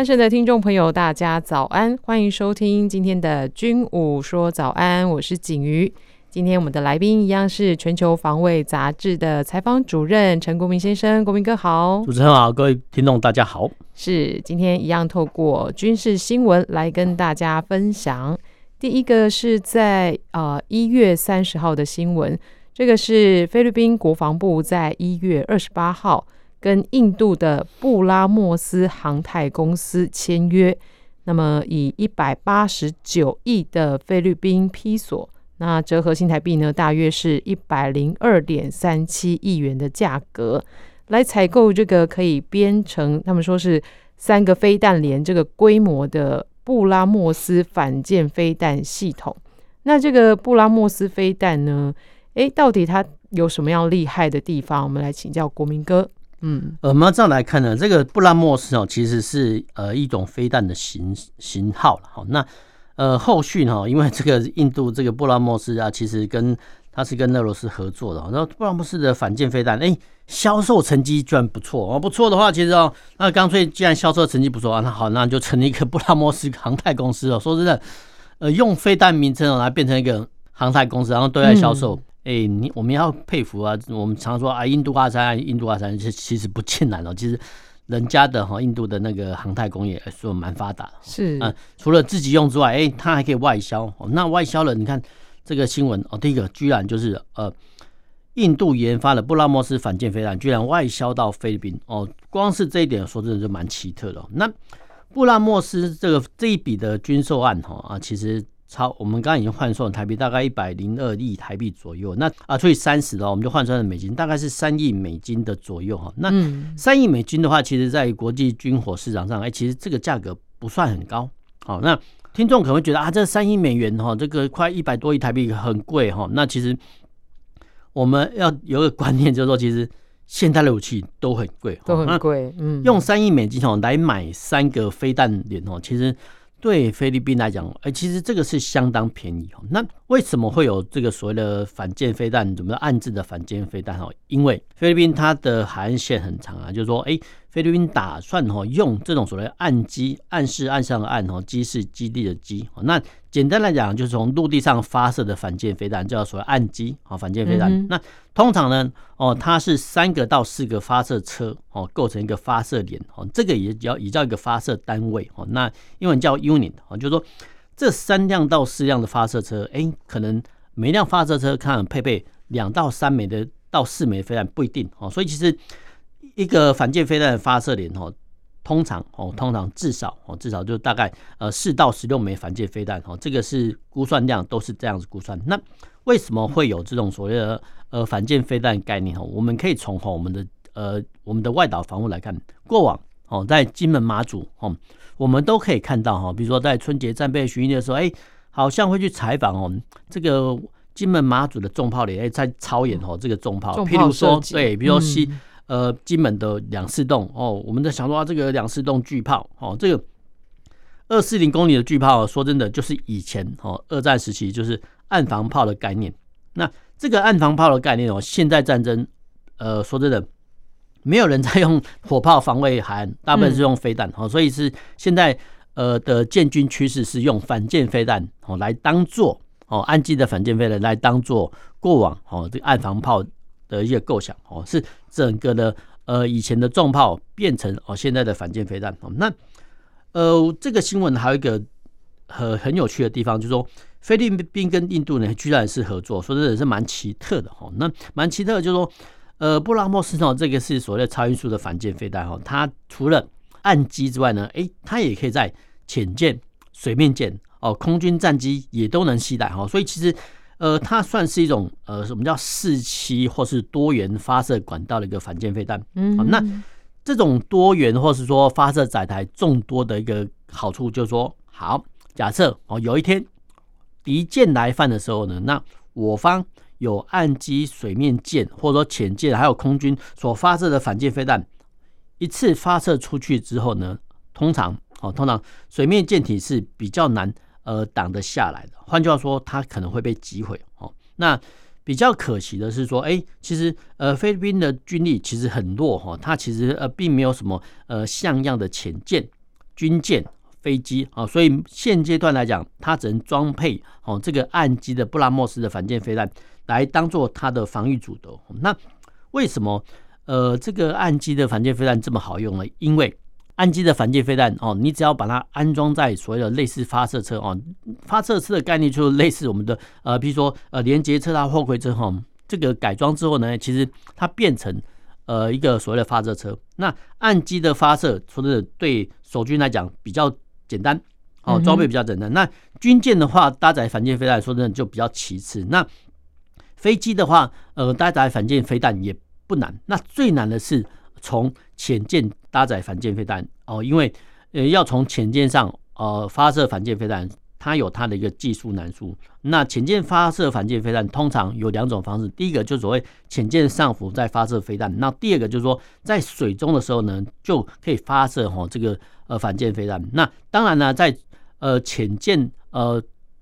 安生的听众朋友，大家早安，欢迎收听今天的军武说早安，我是景瑜。今天我们的来宾一样是全球防卫杂志的采访主任陈国民先生，国民哥好。主持人好，各位听众大家好。是今天一样透过军事新闻来跟大家分享。第一个是在呃一月三十号的新闻，这个是菲律宾国防部在一月二十八号跟印度的布拉莫斯航太公司签约，那么以一百八十九亿的菲律宾披索。那折合新台币呢，大约是一百零二点三七亿元的价格来采购这个可以编成，他们说是三个飞弹连这个规模的布拉莫斯反舰飞弹系统。那这个布拉莫斯飞弹呢，诶，到底它有什么样厉害的地方？我们来请教国民哥。嗯，呃，我们要这样来看呢，这个布拉莫斯哦，其实是呃一种飞弹的型型号了。好，那。呃，后续呢，因为这个印度这个布拉莫斯啊，其实跟他是跟俄罗斯合作的，然后布拉莫斯的反舰飞弹，哎，销售成绩居然不错哦，不错的话，其实哦，那干脆既然销售成绩不错啊，那好，那就成立一个布拉莫斯航太公司哦。说真的，呃，用飞弹名称哦来变成一个航太公司，然后对外销售，哎、嗯，你我们要佩服啊，我们常说啊，印度阿三，印度阿三，其实其实不尽然哦，其实。人家的哈，印度的那个航太工业说蛮发达，是啊，除了自己用之外，哎，它还可以外销。哦那外销了，你看这个新闻哦，第一个居然就是呃，印度研发的布拉莫斯反舰飞弹居然外销到菲律宾哦，光是这一点说真的就蛮奇特的。哦那布拉莫斯这个这一笔的军售案哈啊，其实。超，我们刚刚已经换算台币，大概一百零二亿台币左右。那啊，除以三十的话，我们就换算成美金，大概是三亿美金的左右哈。那三亿美金的话，其实在国际军火市场上，哎，其实这个价格不算很高。好，那听众可能会觉得啊，这三亿美元哈，这个快一百多亿台币很贵哈。那其实我们要有一个观念，就是说，其实现代的武器都很贵，都很贵。嗯，用三亿美金哦来买三个飞弹连哦，其实。对菲律宾来讲，哎，其实这个是相当便宜哦。那为什么会有这个所谓的反舰飞弹？怎么暗制的反舰飞弹？哦，因为菲律宾它的海岸线很长啊，就是说，哎。菲律宾打算哈用这种所谓岸基，岸是岸上的岸哈，基是基地的基。那简单来讲，就是从陆地上发射的反舰飞弹，叫所谓岸基啊，反舰飞弹。那通常呢，哦，它是三个到四个发射车哦，构成一个发射点哦，这个也叫也叫一个发射单位哦。那英文叫 unit 哦，就是说这三辆到四辆的发射车，哎，可能每辆发射车看配备两到三枚的到四枚飞弹不一定哦，所以其实。一个反舰飞弹的发射点哦，通常哦，通常至少哦，至少就大概呃四到十六枚反舰飞弹哦，这个是估算量都是这样子估算。那为什么会有这种所谓的呃反舰飞弹概念哦？我们可以从哈我们的呃我们的外岛防务来看，过往哦在金门马祖哦，我们都可以看到哈，比如说在春节战备巡演的时候，哎，好像会去采访哦，这个金门马祖的重炮连哎在操演哦这个重炮，譬如说对，比如说西。呃，金门的两四洞哦，我们在想说啊，这个两四洞巨炮哦，这个二四零公里的巨炮，说真的，就是以前哦，二战时期就是岸防炮的概念。那这个岸防炮的概念哦，现在战争，呃，说真的，没有人在用 火炮防卫海岸，大部分是用飞弹哦，所以是现在呃的建军趋势是用反舰飞弹哦来当做哦岸基的反舰飞弹来当做过往哦这个岸防炮。的一个构想哦，是整个的呃以前的重炮变成哦现在的反舰飞弹哦。那呃这个新闻还有一个很很有趣的地方，就是说菲律宾跟印度呢居然是合作，说真的是蛮奇特的哈。那蛮奇特的就是说呃布拉莫斯哦这个是所谓的超音速的反舰飞弹哈，它除了岸基之外呢，诶它也可以在潜舰、水面舰哦空军战机也都能携带哈，所以其实。呃，它算是一种呃，什么叫四期或是多元发射管道的一个反舰飞弹。嗯，那这种多元或是说发射载台众多的一个好处，就是说，好，假设哦，有一天敌舰来犯的时候呢，那我方有岸基、水面舰或者说潜舰，还有空军所发射的反舰飞弹，一次发射出去之后呢，通常哦，通常水面舰体是比较难呃挡得下来的。换句话说，它可能会被击毁哦。那比较可惜的是说，哎，其实呃菲律宾的军力其实很弱哈，它其实呃并没有什么呃像样的潜舰、军舰。飞机啊，所以现阶段来讲，它只能装配哦这个岸基的布拉莫斯的反舰飞弹来当做它的防御主轴。那为什么呃这个岸基的反舰飞弹这么好用呢？因为岸基的反舰飞弹哦，你只要把它安装在所谓的类似发射车哦，发射车的概念就是类似我们的呃，比如说呃连接车啊、货柜车哈，这个改装之后呢，其实它变成呃一个所谓的发射车。那岸基的发射，说真的对守军来讲比较。简单，哦，装备比较简单。那军舰的话，搭载反舰飞弹，说真的就比较其次。那飞机的话，呃，搭载反舰飞弹也不难。那最难的是从潜舰搭载反舰飞弹哦，因为呃要从潜舰上呃发射反舰飞弹，它有它的一个技术难度。那潜舰发射反舰飞弹通常有两种方式，第一个就是所谓潜舰上浮再发射飞弹，那第二个就是说在水中的时候呢，就可以发射哈这个。呃，反舰飞弹。那当然呢，在呃潜舰呃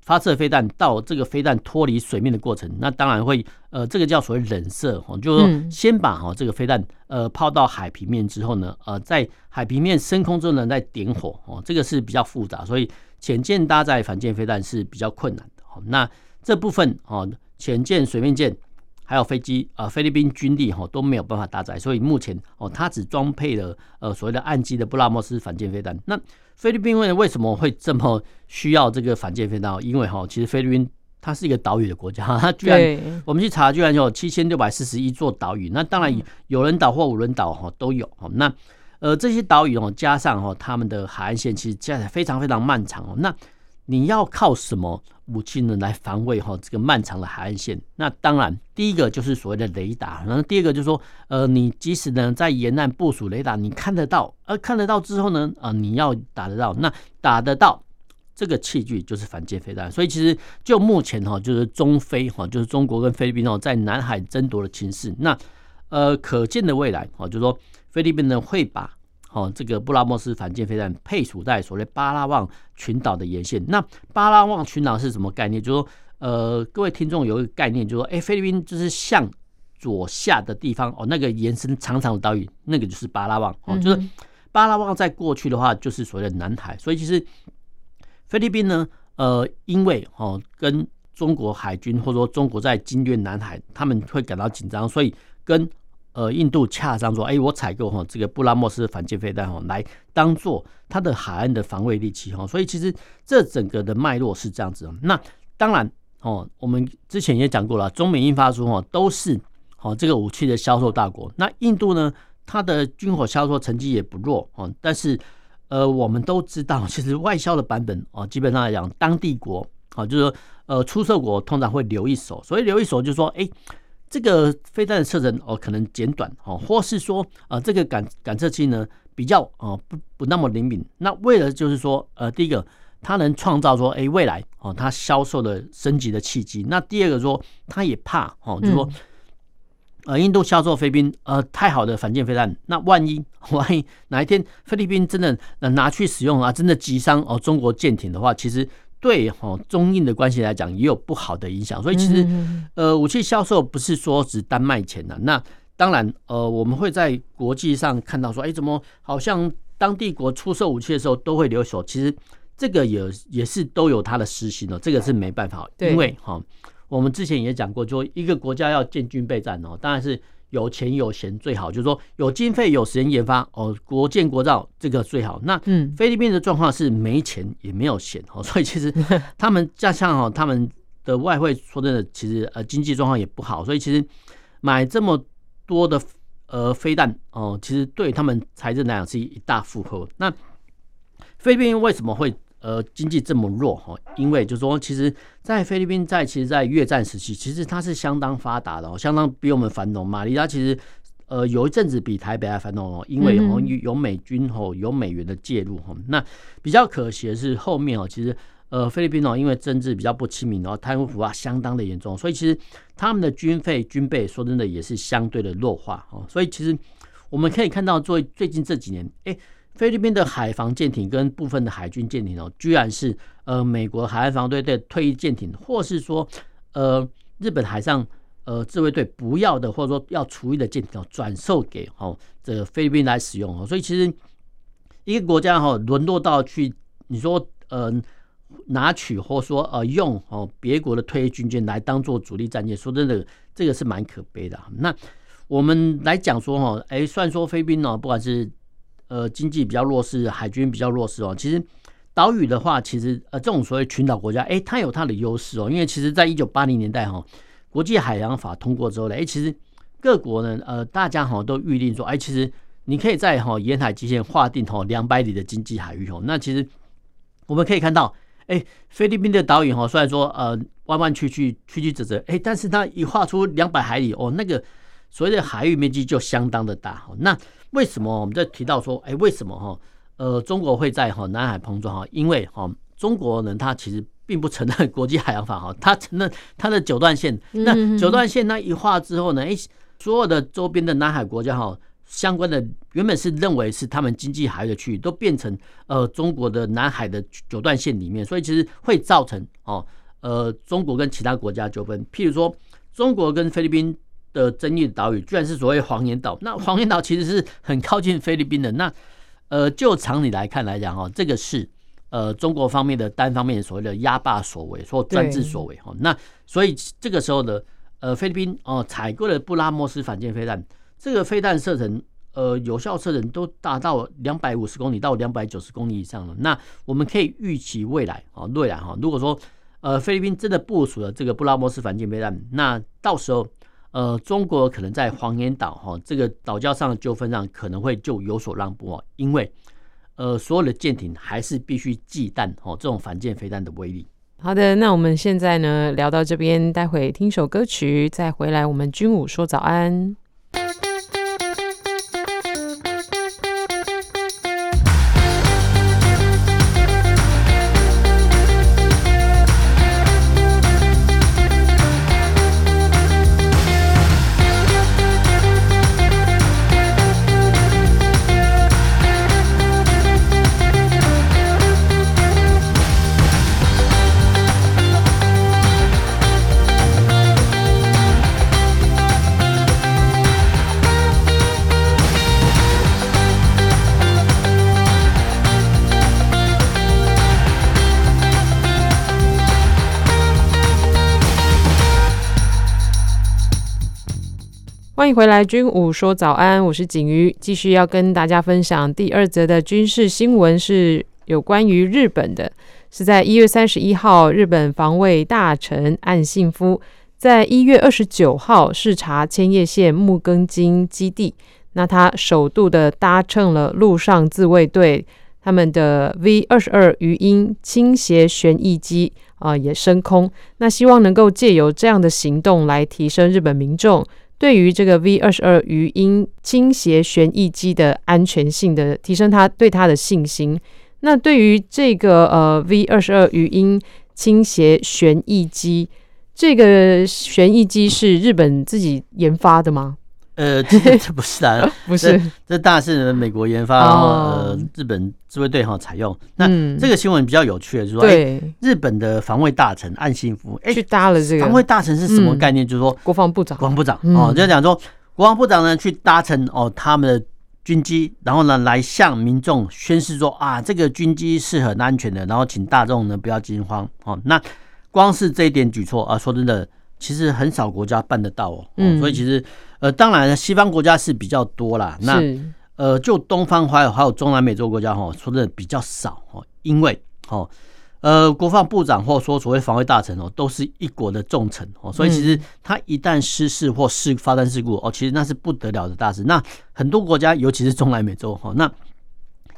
发射飞弹到这个飞弹脱离水面的过程，那当然会呃这个叫所谓冷射哈，就是说先把哈这个飞弹呃抛到海平面之后呢，呃在海平面升空之后呢再点火哦，这个是比较复杂，所以潜舰搭载反舰飞弹是比较困难的。那这部分哦，潜舰、水面舰。还有飞机啊，菲律宾军力哈都没有办法搭载，所以目前哦，它只装配了呃所谓的岸基的布拉莫斯反舰飞弹。那菲律宾为为什么会这么需要这个反舰飞弹？因为哈，其实菲律宾它是一个岛屿的国家，它居然我们去查，居然有七千六百四十一座岛屿。那当然有人岛或无人岛哈都有。那呃这些岛屿哦，加上哈他们的海岸线其实加起来非常非常漫长哦。那你要靠什么武器呢来防卫哈这个漫长的海岸线？那当然，第一个就是所谓的雷达，然后第二个就是说，呃，你即使呢在沿岸部署雷达，你看得到，而看得到之后呢，啊，你要打得到，那打得到这个器具就是反舰飞弹。所以其实就目前哈，就是中菲哈，就是中国跟菲律宾哦，在南海争夺的情势，那呃，可见的未来哦，就是说菲律宾呢会把。哦，这个布拉莫斯反舰飞弹配属在所谓巴拉望群岛的沿线。那巴拉望群岛是什么概念？就是说，呃，各位听众有一个概念，就是说，哎，菲律宾就是向左下的地方哦，那个延伸长长的岛屿，那个就是巴拉望哦，就是巴拉望在过去的话就是所谓的南海。所以其实菲律宾呢，呃，因为哦跟中国海军或者说中国在经略南海，他们会感到紧张，所以跟。呃，印度洽商说，哎，我采购哈这个布拉莫斯反舰飞弹哈，来当做它的海岸的防卫利器哈。所以其实这整个的脉络是这样子。那当然哦，我们之前也讲过了，中美印发书哈都是哦这个武器的销售大国。那印度呢，它的军火销售成绩也不弱哦。但是呃，我们都知道，其实外销的版本哦，基本上来讲，当地国啊，就是说呃出售国通常会留一手。所以留一手就是说，哎。这个飞弹的射程哦，可能减短哦，或是说啊，这个感感测器呢比较呃不不那么灵敏。那为了就是说呃，第一个它能创造说哎未来哦它销售的升级的契机。那第二个说它也怕哦，就是说呃印度销售菲律宾呃太好的反舰飞弹，那万一 万一哪一天菲律宾真的拿去使用啊，真的击伤哦中国舰艇的话，其实。对哈，中印的关系来讲也有不好的影响，所以其实呃，武器销售不是说只单卖钱的。那当然呃，我们会在国际上看到说，哎，怎么好像当地国出售武器的时候都会留守？其实这个也也是都有它的私心的，这个是没办法，因为哈，我们之前也讲过，就一个国家要建军备战哦，当然是。有钱有闲最好，就是说有经费有时间研发哦，国建国造这个最好。那菲律宾的状况是没钱也没有闲哦，所以其实 他们加上哦，他们的外汇说真的，其实呃经济状况也不好，所以其实买这么多的呃飞弹哦，其实对他们财政来讲是一大负荷。那菲律宾为什么会？呃，经济这么弱哈，因为就是说，其实，在菲律宾，在其实，在越战时期，其实它是相当发达的哦，相当比我们繁荣。马尼拉其实，呃，有一阵子比台北还繁荣哦，因为有有美军吼，有美元的介入哈。那比较可惜的是后面哦，其实，呃菲律宾哦，因为政治比较不亲民，然后贪污腐化相当的严重，所以其实他们的军费军备说真的也是相对的弱化哦。所以其实我们可以看到，最最近这几年，哎，菲律宾的海防舰艇跟部分的海军舰艇哦，居然是呃美国海岸防队的退役舰艇，或是说呃日本海上。呃，自卫队不要的，或者说要除役的舰艇哦，转售给哦这个菲律宾来使用哦，所以其实一个国家哈沦落到去你说呃拿取或说呃用哦别国的退役军舰来当做主力战舰，说真的，这个是蛮可悲的。那我们来讲说哈，哎，虽然说菲律宾呢，不管是呃经济比较弱势，海军比较弱势哦，其实岛屿的话，其实呃这种所谓群岛国家，哎，它有它的优势哦，因为其实在一九八零年代哈。国际海洋法通过之后呢，哎，其实各国呢，呃，大家好都预定说，哎，其实你可以在哈沿海基线划定哈两百里的经济海域哦。那其实我们可以看到，哎，菲律宾的岛屿哈，虽然说呃弯弯曲曲、曲曲折折，哎，但是它一划出两百海里哦，那个所谓的海域面积就相当的大。那为什么我们在提到说，哎，为什么哈呃中国会在哈南海碰撞哈？因为哈中国人他其实。并不承认国际海洋法哈，他承认他的九段线。那九段线那一画之后呢？哎，所有的周边的南海国家哈，相关的原本是认为是他们经济海域的区域，都变成呃中国的南海的九段线里面，所以其实会造成哦呃中国跟其他国家纠纷。譬如说，中国跟菲律宾的争议岛屿，居然是所谓黄岩岛。那黄岩岛其实是很靠近菲律宾的。那呃就常理来看来讲哈，这个是。呃，中国方面的单方面所谓的压霸所为，或专制所为哈，那所以这个时候呢呃菲律宾哦采购了布拉莫斯反舰飞弹，这个飞弹射程呃有效射程都达到两百五十公里到两百九十公里以上了。那我们可以预期未来啊未来哈，如果说呃菲律宾真的部署了这个布拉莫斯反舰飞弹，那到时候呃中国可能在黄岩岛哈这个岛礁上的纠纷上可能会就有所让步哦，因为。呃，所有的舰艇还是必须忌惮哦，这种反舰飞弹的威力。好的，那我们现在呢聊到这边，待会听首歌曲，再回来我们军武说早安。欢迎回来，军武说早安，我是景瑜，继续要跟大家分享第二则的军事新闻，是有关于日本的。是在一月三十一号，日本防卫大臣岸信夫在一月二十九号视察千叶县木更津基地，那他首度的搭乘了陆上自卫队他们的 V 二十二鱼鹰倾斜旋翼机啊，也升空，那希望能够借由这样的行动来提升日本民众。对于这个 V 二十二鱼鹰倾斜旋翼机的安全性的提升，他对他的信心。那对于这个呃 V 二十二鱼鹰倾斜旋翼机，这个旋翼机是日本自己研发的吗？呃，这这不是啊，不是，这大概是美国研发，日本自卫队哈采用。那这个新闻比较有趣的，就是说，对，日本的防卫大臣岸信夫哎去搭了这个防卫大臣是什么概念？就是说国防部长，国防部长哦，就讲说国防部长呢去搭乘哦他们的军机，然后呢来向民众宣示说啊，这个军机是很安全的，然后请大众呢不要惊慌哦。那光是这一点举措啊，说真的。其实很少国家办得到哦，嗯，所以其实呃，当然西方国家是比较多啦。那呃，就东方还有还有中南美洲国家哈，说的比较少哦，因为哦，呃，国防部长或说所谓防卫大臣哦，都是一国的重臣哦，所以其实他一旦失事或事发生事故哦，其实那是不得了的大事。那很多国家，尤其是中南美洲哈，那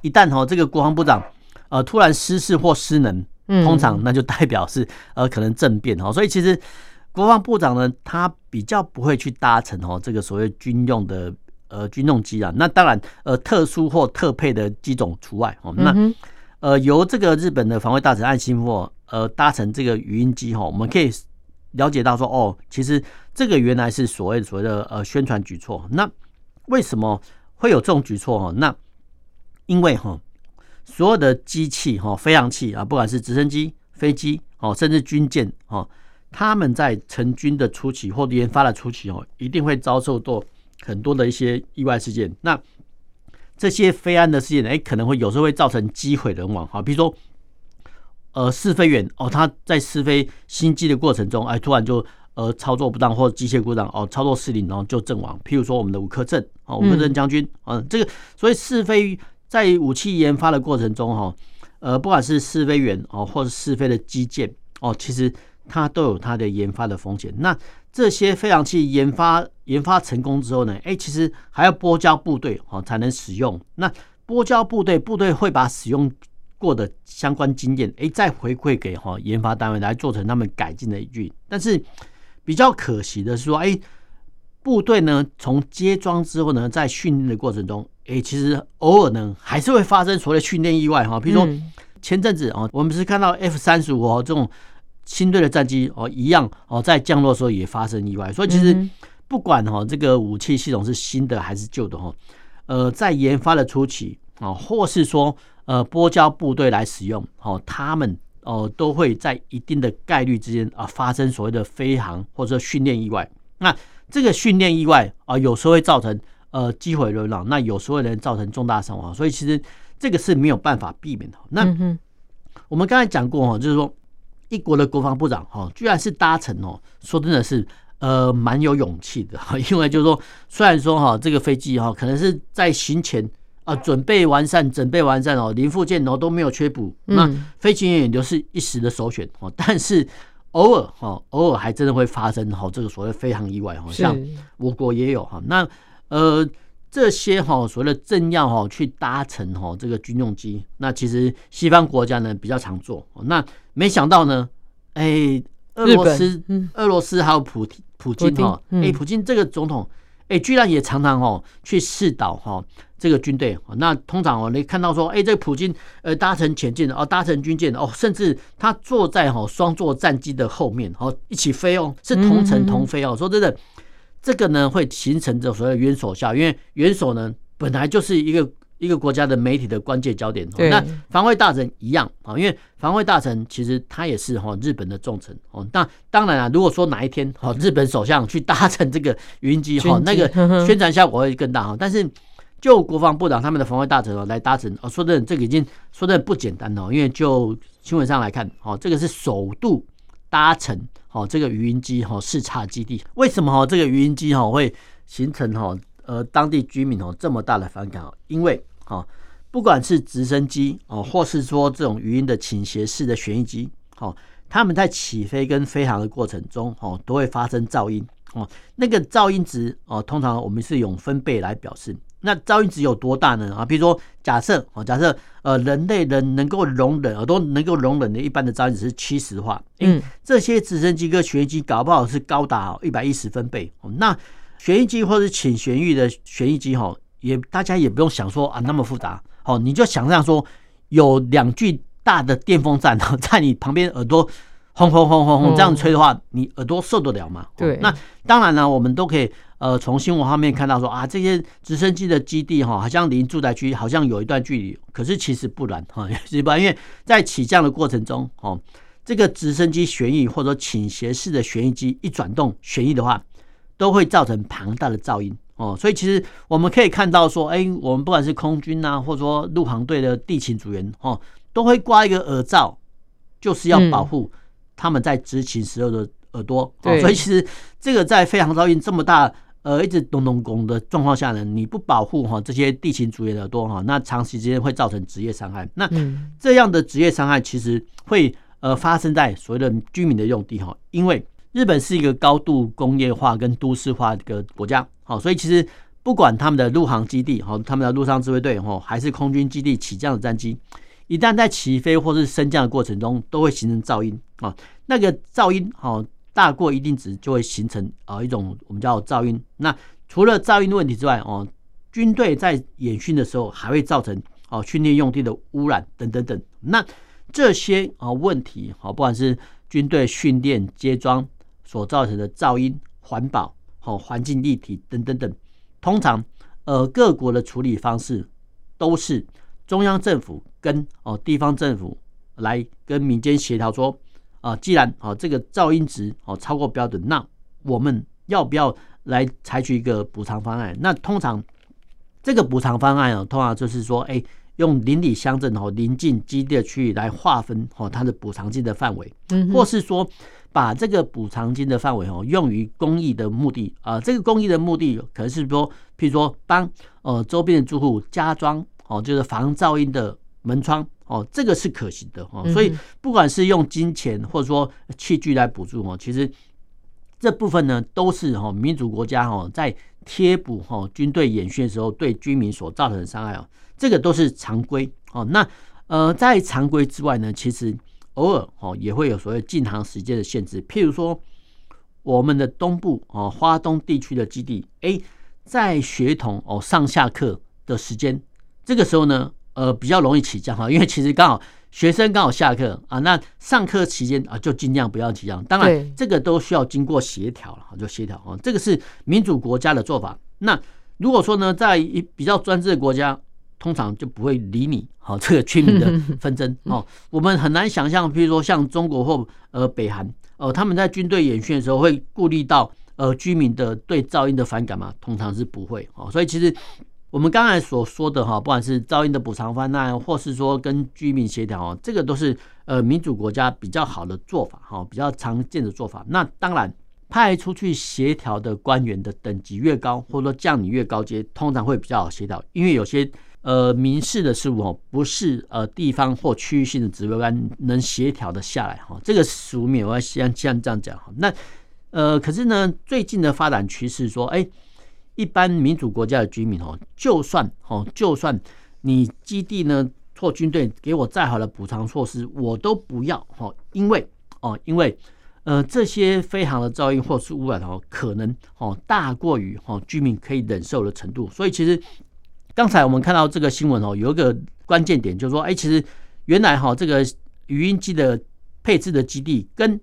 一旦哈这个国防部长呃突然失事或失能，通常那就代表是呃可能政变哦，所以其实。国防部长呢，他比较不会去搭乘哦这个所谓军用的呃军用机啊。那当然呃特殊或特配的机种除外哦。那呃由这个日本的防卫大臣岸信夫呃搭乘这个语音机哈，我们可以了解到说哦，其实这个原来是所谓所谓的呃宣传举措。那为什么会有这种举措哈？那因为哈，所有的机器哈，飞航器啊，不管是直升机、飞机哦，甚至军舰哦，他们在成军的初期或研发的初期哦，一定会遭受到很多的一些意外事件。那这些飞安的事件，哎，可能会有时候会造成机毁人亡哈。比如说，呃，试飞员哦，他在试飞新机的过程中，哎，突然就呃操作不当或者机械故障哦，操作失灵，然后就阵亡。譬如说我们的吴克正哦，吴克正将军，嗯，这个所以试飞在武器研发的过程中哈，呃，不管是试飞员哦，或者试飞的机件哦，其实它都有它的研发的风险。那这些飞行器研发研发成功之后呢，哎，其实还要拨交部队哦才能使用。那拨交部队，部队会把使用过的相关经验，哎，再回馈给哈研发单位来做成他们改进的依据。但是比较可惜的是说，哎，部队呢从接装之后呢，在训练的过程中，哎，其实偶尔呢还是会发生所谓的训练意外哈。比如说前阵子哦，我们是看到 F 三十五哦这种。新队的战机哦，一样哦，在降落的时候也发生意外，所以其实不管哈这个武器系统是新的还是旧的哈，呃，在研发的初期啊，或是说呃波交部队来使用哦，他们哦都会在一定的概率之间啊发生所谓的飞航或者训练意外。那这个训练意外啊，有时候会造成呃机毁人亡，那有时候能造成重大伤亡，所以其实这个是没有办法避免的。那我们刚才讲过哈，就是说。一国的国防部长哈，居然是搭乘哦，说真的是呃蛮有勇气的，因为就是说，虽然说哈这个飞机哈可能是在行前啊准备完善，准备完善哦，零附件哦都没有缺补，那飞行员也都是一时的首选哦，但是偶尔哈偶尔还真的会发生哈这个所谓非常意外哈，像我国也有哈，那呃。这些哈所谓的政要哈去搭乘哈这个军用机，那其实西方国家呢比较常做。那没想到呢，哎，俄罗斯、俄罗斯还有普普京哈，哎，普京这个总统，哎，居然也常常哦去试导哈这个军队。那通常哦，你看到说，哎，这个普京呃搭乘潜舰哦，搭乘军舰哦，甚至他坐在哈双座战机的后面哦，一起飞哦，是同乘同飞哦。说真的。这个呢会形成这所谓的元首效，因为元首呢本来就是一个一个国家的媒体的关键焦点。那防卫大臣一样啊，因为防卫大臣其实他也是哈日本的重臣哦。那当然啊，如果说哪一天哈日本首相去搭乘这个语音机哈，那个宣传效果会更大哈。但是就国防部长他们的防卫大臣哦来搭乘哦，说真的这个已经说的不简单哦，因为就新闻上来看哦，这个是首度搭乘。好，这个语音机哈视察基地，为什么哈这个语音机哈会形成哈呃当地居民哦这么大的反感哦？因为哈不管是直升机哦，或是说这种语音的倾斜式的旋翼机，哦，他们在起飞跟飞行的过程中哦都会发生噪音哦，那个噪音值哦通常我们是用分贝来表示。那噪音值有多大呢？啊，比如说假设哦，假设呃，人类人能够容忍耳朵能够容忍的一般的噪音值是七十话，嗯，这些直升机跟旋翼机搞不好是高达一百一十分贝。那旋翼机或者倾旋翼的旋翼机哈，也大家也不用想说啊那么复杂，好，你就想象说有两具大的电风扇在你旁边耳朵。轰轰轰轰轰，这样吹的话，你耳朵受得了吗？对，那当然了，我们都可以呃从新闻画面看到说啊，这些直升机的基地哈，好像离住宅区好像有一段距离，可是其实不然哈，是吧？因为在起降的过程中哦，这个直升机旋翼或者倾斜式的旋翼机一转动旋翼的话，都会造成庞大的噪音哦。所以其实我们可以看到说，哎，我们不管是空军啊，或者说陆航队的地勤组员哦，都会挂一个耳罩，就是要保护。他们在执勤时候的耳朵，所以其实这个在飞航噪音这么大，呃，一直咚咚咚的状况下呢，你不保护哈这些地勤组员的耳朵哈，那长时间会造成职业伤害。那这样的职业伤害其实会呃发生在所谓的居民的用地哈，因为日本是一个高度工业化跟都市化的一个国家，好，所以其实不管他们的陆航基地哈，他们的陆上自卫队哈，还是空军基地起降的战机。一旦在起飞或是升降的过程中，都会形成噪音啊。那个噪音哦，大过一定值就会形成啊一种我们叫噪音。那除了噪音的问题之外哦，军队在演训的时候还会造成哦训练用地的污染等等等。那这些啊问题，好，不管是军队训练接装所造成的噪音、环保、好环境议题等等等，通常呃各国的处理方式都是中央政府跟哦地方政府来跟民间协调说，啊，既然啊这个噪音值哦超过标准，那我们要不要来采取一个补偿方案？那通常这个补偿方案啊，通常就是说，哎。用邻里乡镇哦，邻近基地的区域来划分哦，它的补偿金的范围，嗯，或是说把这个补偿金的范围哦，用于公益的目的啊，这个公益的目的可能是说，譬如说帮呃周边的住户加装哦，就是防噪音的门窗哦，这个是可行的哦。所以不管是用金钱或者说器具来补助哦，其实这部分呢都是哈民主国家哈在贴补哈军队演训的时候对居民所造成的伤害哦。这个都是常规哦。那呃，在常规之外呢，其实偶尔哦也会有所谓禁航时间的限制。譬如说，我们的东部哦，花东地区的基地，哎，在学童哦上下课的时间，这个时候呢，呃，比较容易起降哈，因为其实刚好学生刚好下课啊，那上课期间啊，就尽量不要起降。当然，这个都需要经过协调了，就协调啊，这个是民主国家的做法。那如果说呢，在一比较专制的国家，通常就不会理你，好这个居民的 纷争哦。我们很难想象，比如说像中国或呃北韩，呃他们在军队演训的时候会顾虑到呃居民的对噪音的反感吗？通常是不会哦。所以其实我们刚才所说的哈，不管是噪音的补偿方案，或是说跟居民协调哦，这个都是呃民主国家比较好的做法哈，比较常见的做法。那当然派出去协调的官员的等级越高，或者说将领越高阶，通常会比较好协调，因为有些。呃，民事的事务哦，不是呃地方或区域性的指挥官能协调的下来哈，这个俗名我要先先这样讲哈。那呃，可是呢，最近的发展趋势说，哎，一般民主国家的居民哦，就算哦，就算你基地呢或军队给我再好的补偿措施，我都不要哦，因为哦，因为呃这些飞航的噪音或是污染哦，可能哦大过于哦居民可以忍受的程度，所以其实。刚才我们看到这个新闻哦，有一个关键点，就是说，哎，其实原来哈这个语音机的配置的基地跟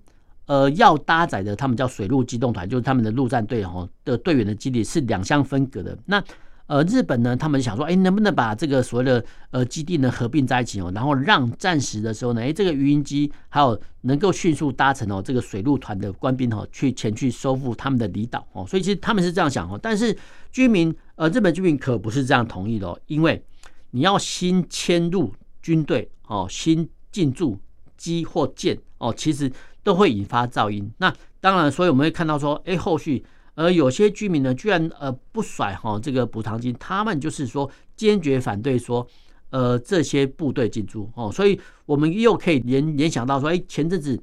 呃要搭载的他们叫水陆机动团，就是他们的陆战队哈的队员的基地是两相分隔的。那呃日本呢，他们想说，哎，能不能把这个所谓的呃基地呢合并在一起哦，然后让战时的时候呢，哎，这个鱼鹰机还有能够迅速搭乘哦这个水陆团的官兵哦去前去收复他们的离岛哦，所以其实他们是这样想哦，但是居民。呃，日本居民可不是这样同意的哦，因为你要新迁入军队哦，新进驻机或舰哦，其实都会引发噪音。那当然，所以我们会看到说，哎，后续呃有些居民呢，居然呃不甩哈这个补偿金，他们就是说坚决反对说，呃这些部队进驻哦，所以我们又可以联联想到说，哎，前阵子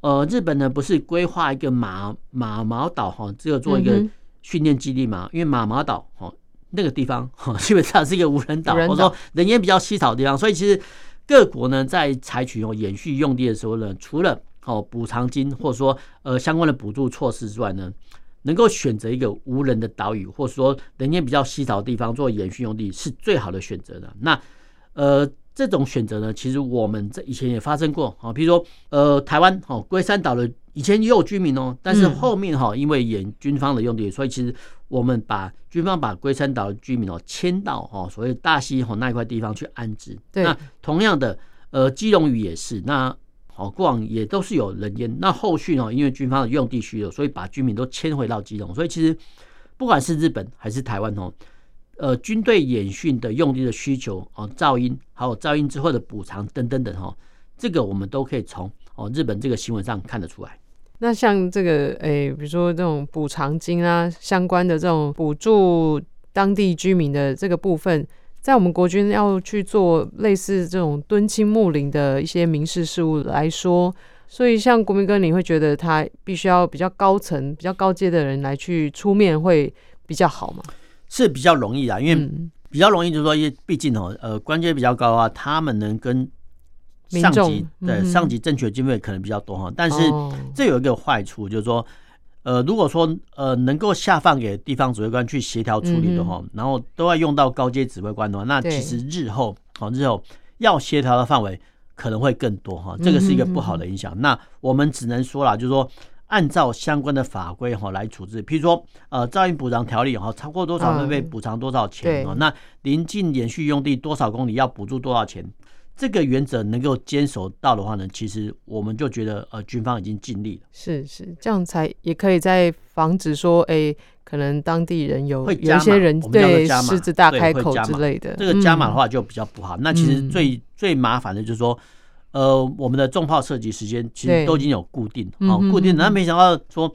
呃日本呢不是规划一个马马毛岛哈，这个做一个。训练基地嘛，因为马毛岛哦那个地方哦基本上是一个无人岛，或者说人烟比较稀少的地方，所以其实各国呢在采取哦延续用地的时候呢，除了哦补偿金或者说呃相关的补助措施之外呢，能够选择一个无人的岛屿，或者说人烟比较稀少的地方做延续用地是最好的选择的。那呃。这种选择呢，其实我们这以前也发生过啊，比如说呃，台湾哦龟山岛的以前也有居民哦，但是后面哈因为演军方的用地，所以其实我们把军方把龟山岛的居民哦迁到哈所谓大溪吼那一块地方去安置。对，那同样的呃基隆屿也是，那好过往也都是有人烟，那后续呢因为军方的用地需求，所以把居民都迁回到基隆，所以其实不管是日本还是台湾哦。呃，军队演训的用地的需求哦，噪音还有噪音之后的补偿等等等哈，这个我们都可以从哦日本这个新闻上看得出来。那像这个诶、欸，比如说这种补偿金啊，相关的这种补助当地居民的这个部分，在我们国军要去做类似这种敦亲睦邻的一些民事事务来说，所以像国民哥，你会觉得他必须要比较高层、比较高阶的人来去出面会比较好吗？是比较容易啊，因为比较容易，就是说，因为毕竟哦，呃，官阶比较高啊，他们能跟上级对上级正确的经费可能比较多哈。但是这有一个坏处，就是说，呃，如果说呃能够下放给地方指挥官去协调处理的话，然后都要用到高阶指挥官的话，那其实日后哦日后要协调的范围可能会更多哈，这个是一个不好的影响。那我们只能说了，就是说按照相关的法规哈来处置，譬如说呃噪音补偿条例哈，超过多少会被补偿多少钱哦。那临近连续用地多少公里要补助多少钱？这个原则能够坚守到的话呢，其实我们就觉得呃军方已经尽力了。是是，这样才也可以在防止说，哎，可能当地人有有一些人对狮子大开口之类的。这个加码的话就比较不好。嗯、那其实最最麻烦的就是说，呃，我们的重炮射击时间其实都已经有固定，好、哦、固定。那没想到说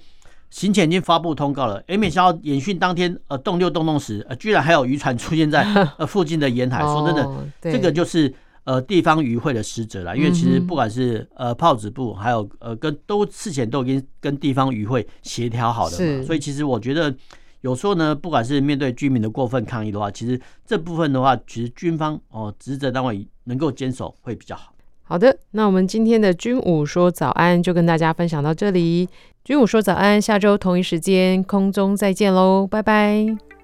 行前已经发布通告了，哎，没想到演训当天呃动六动动时，呃居然还有渔船出现在 呃附近的沿海。说真的，这个就是。呃，地方渔会的失责啦，因为其实不管是呃炮子部，还有呃跟都事前都已经跟地方渔会协调好的嘛，所以其实我觉得有时候呢，不管是面对居民的过分抗议的话，其实这部分的话，其实军方哦职责单位能够坚守会比较好。好的，那我们今天的军武说早安就跟大家分享到这里，军武说早安，下周同一时间空中再见喽，拜拜。